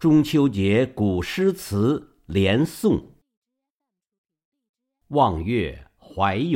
中秋节古诗词连诵，《望月怀远》，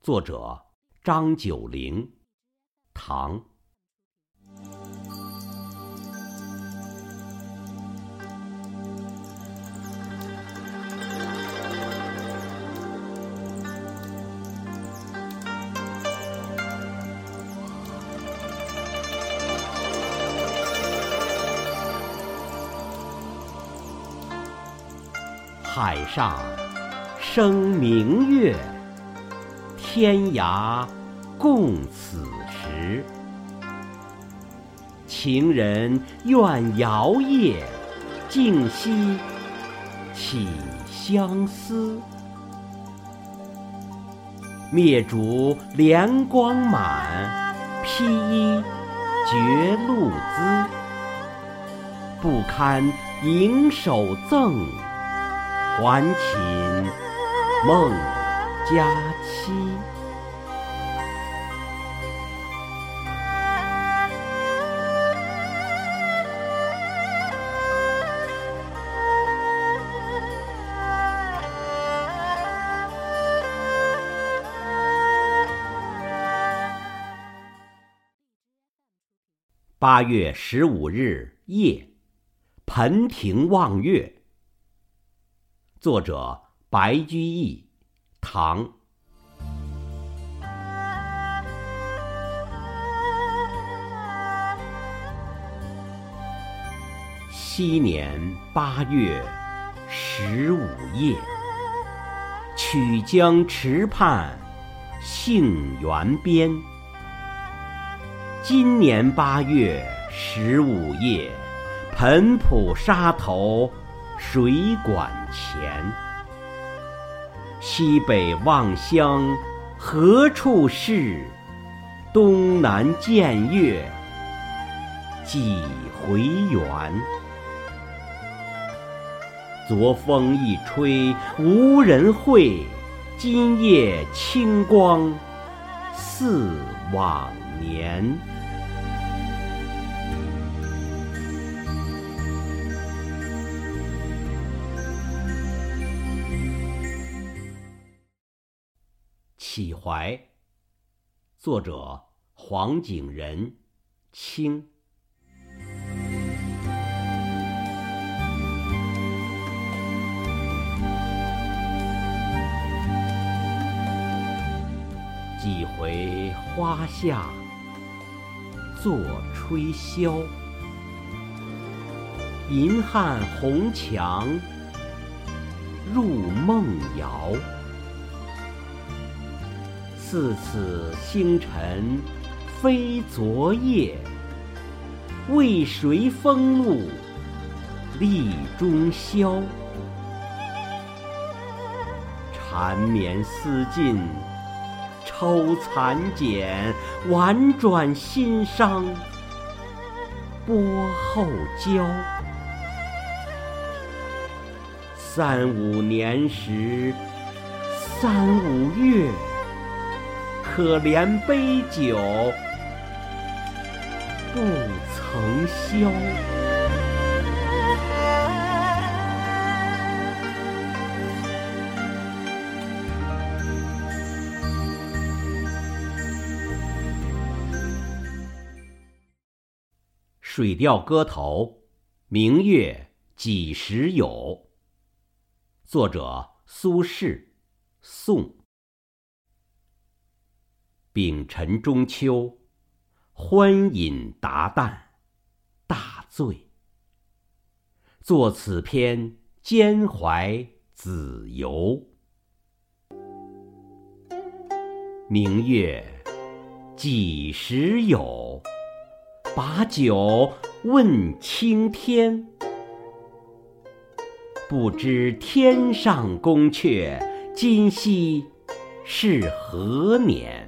作者张九龄，唐。海上生明月，天涯共此时。情人怨遥夜，竟夕起相思。灭烛怜光满，披衣觉露滋。不堪盈手赠。还寝梦佳期。八月十五日夜，盆庭望月。作者白居易，唐。昔年八月十五夜，曲江池畔杏园边。今年八月十五夜，湓浦沙头。水馆前，西北望乡何处是？东南见月几回圆？昨风一吹无人会，今夜清光似往年。启怀，作者黄景仁，清。几回花下作吹箫，银汉红墙入梦遥。似此星辰非昨夜，为谁风露立中宵？缠绵思尽抽残茧，婉转心伤拨后交。三五年时，三五月。可怜杯酒不曾消。《水调歌头·明月几时有》作者苏轼，宋。丙辰中秋，欢饮达旦，大醉。作此篇，兼怀子由。明月几时有？把酒问青天。不知天上宫阙，今夕是何年？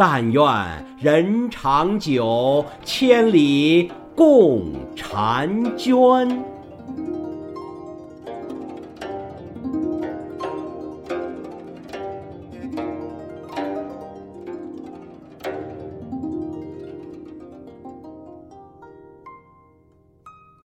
但愿人长久，千里共婵娟。